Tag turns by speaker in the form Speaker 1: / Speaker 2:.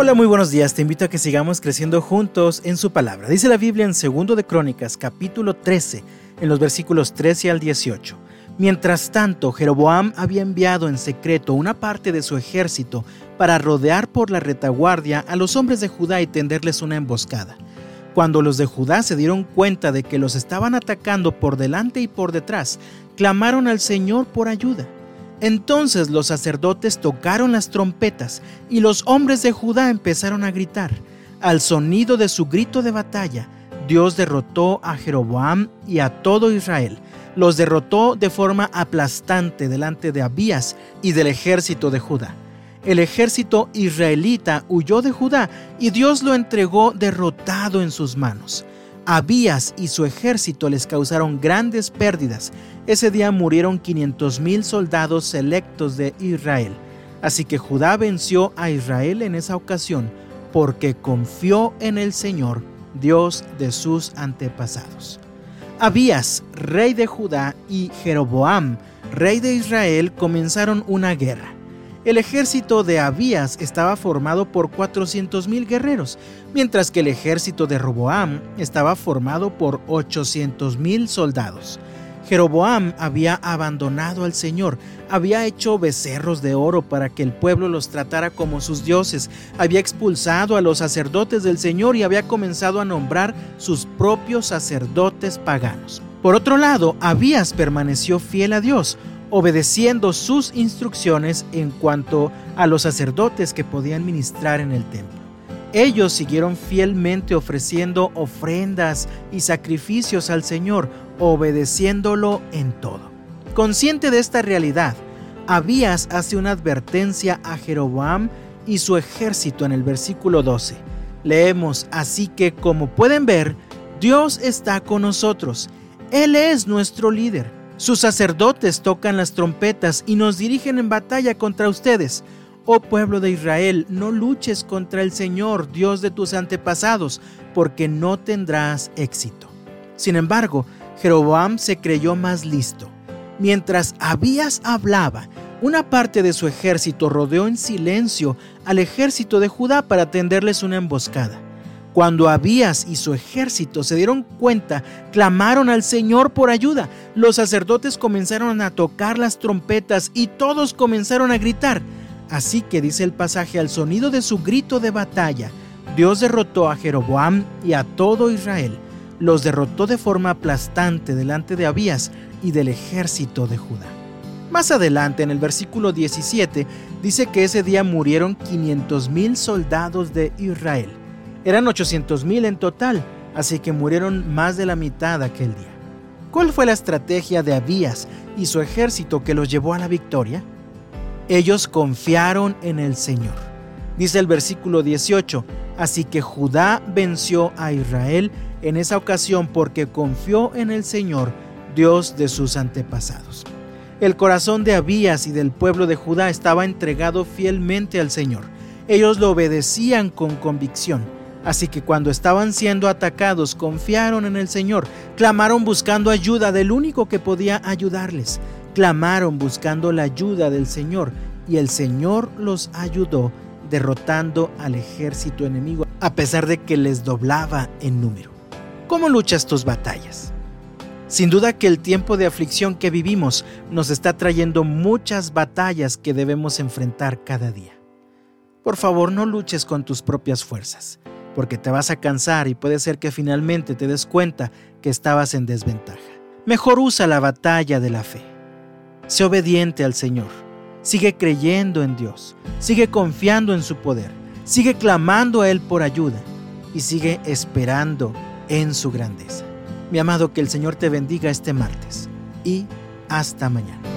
Speaker 1: Hola, muy buenos días. Te invito a que sigamos creciendo juntos en su palabra. Dice la Biblia en 2 de Crónicas, capítulo 13, en los versículos 13 al 18. Mientras tanto, Jeroboam había enviado en secreto una parte de su ejército para rodear por la retaguardia a los hombres de Judá y tenderles una emboscada. Cuando los de Judá se dieron cuenta de que los estaban atacando por delante y por detrás, clamaron al Señor por ayuda. Entonces los sacerdotes tocaron las trompetas y los hombres de Judá empezaron a gritar. Al sonido de su grito de batalla, Dios derrotó a Jeroboam y a todo Israel. Los derrotó de forma aplastante delante de Abías y del ejército de Judá. El ejército israelita huyó de Judá y Dios lo entregó derrotado en sus manos. Abías y su ejército les causaron grandes pérdidas. Ese día murieron 500.000 soldados selectos de Israel. Así que Judá venció a Israel en esa ocasión porque confió en el Señor, Dios de sus antepasados. Abías, rey de Judá, y Jeroboam, rey de Israel, comenzaron una guerra. El ejército de Abías estaba formado por 400.000 guerreros, mientras que el ejército de Roboam estaba formado por 800.000 soldados. Jeroboam había abandonado al Señor, había hecho becerros de oro para que el pueblo los tratara como sus dioses, había expulsado a los sacerdotes del Señor y había comenzado a nombrar sus propios sacerdotes paganos. Por otro lado, Abías permaneció fiel a Dios, obedeciendo sus instrucciones en cuanto a los sacerdotes que podían ministrar en el templo. Ellos siguieron fielmente ofreciendo ofrendas y sacrificios al Señor, obedeciéndolo en todo. Consciente de esta realidad, Abías hace una advertencia a Jeroboam y su ejército en el versículo 12. Leemos, así que como pueden ver, Dios está con nosotros. Él es nuestro líder sus sacerdotes tocan las trompetas y nos dirigen en batalla contra ustedes. Oh pueblo de Israel, no luches contra el Señor, Dios de tus antepasados, porque no tendrás éxito. Sin embargo, Jeroboam se creyó más listo. Mientras Abías hablaba, una parte de su ejército rodeó en silencio al ejército de Judá para tenderles una emboscada. Cuando Abías y su ejército se dieron cuenta, clamaron al Señor por ayuda. Los sacerdotes comenzaron a tocar las trompetas y todos comenzaron a gritar. Así que dice el pasaje, al sonido de su grito de batalla, Dios derrotó a Jeroboam y a todo Israel. Los derrotó de forma aplastante delante de Abías y del ejército de Judá. Más adelante, en el versículo 17, dice que ese día murieron 500.000 soldados de Israel. Eran 800.000 en total, así que murieron más de la mitad aquel día. ¿Cuál fue la estrategia de Abías y su ejército que los llevó a la victoria? Ellos confiaron en el Señor. Dice el versículo 18, así que Judá venció a Israel en esa ocasión porque confió en el Señor, Dios de sus antepasados. El corazón de Abías y del pueblo de Judá estaba entregado fielmente al Señor. Ellos lo obedecían con convicción Así que cuando estaban siendo atacados confiaron en el Señor, clamaron buscando ayuda del único que podía ayudarles, clamaron buscando la ayuda del Señor y el Señor los ayudó derrotando al ejército enemigo a pesar de que les doblaba en número. ¿Cómo luchas tus batallas? Sin duda que el tiempo de aflicción que vivimos nos está trayendo muchas batallas que debemos enfrentar cada día. Por favor, no luches con tus propias fuerzas porque te vas a cansar y puede ser que finalmente te des cuenta que estabas en desventaja. Mejor usa la batalla de la fe. Sé obediente al Señor. Sigue creyendo en Dios. Sigue confiando en su poder. Sigue clamando a Él por ayuda. Y sigue esperando en su grandeza. Mi amado, que el Señor te bendiga este martes. Y hasta mañana.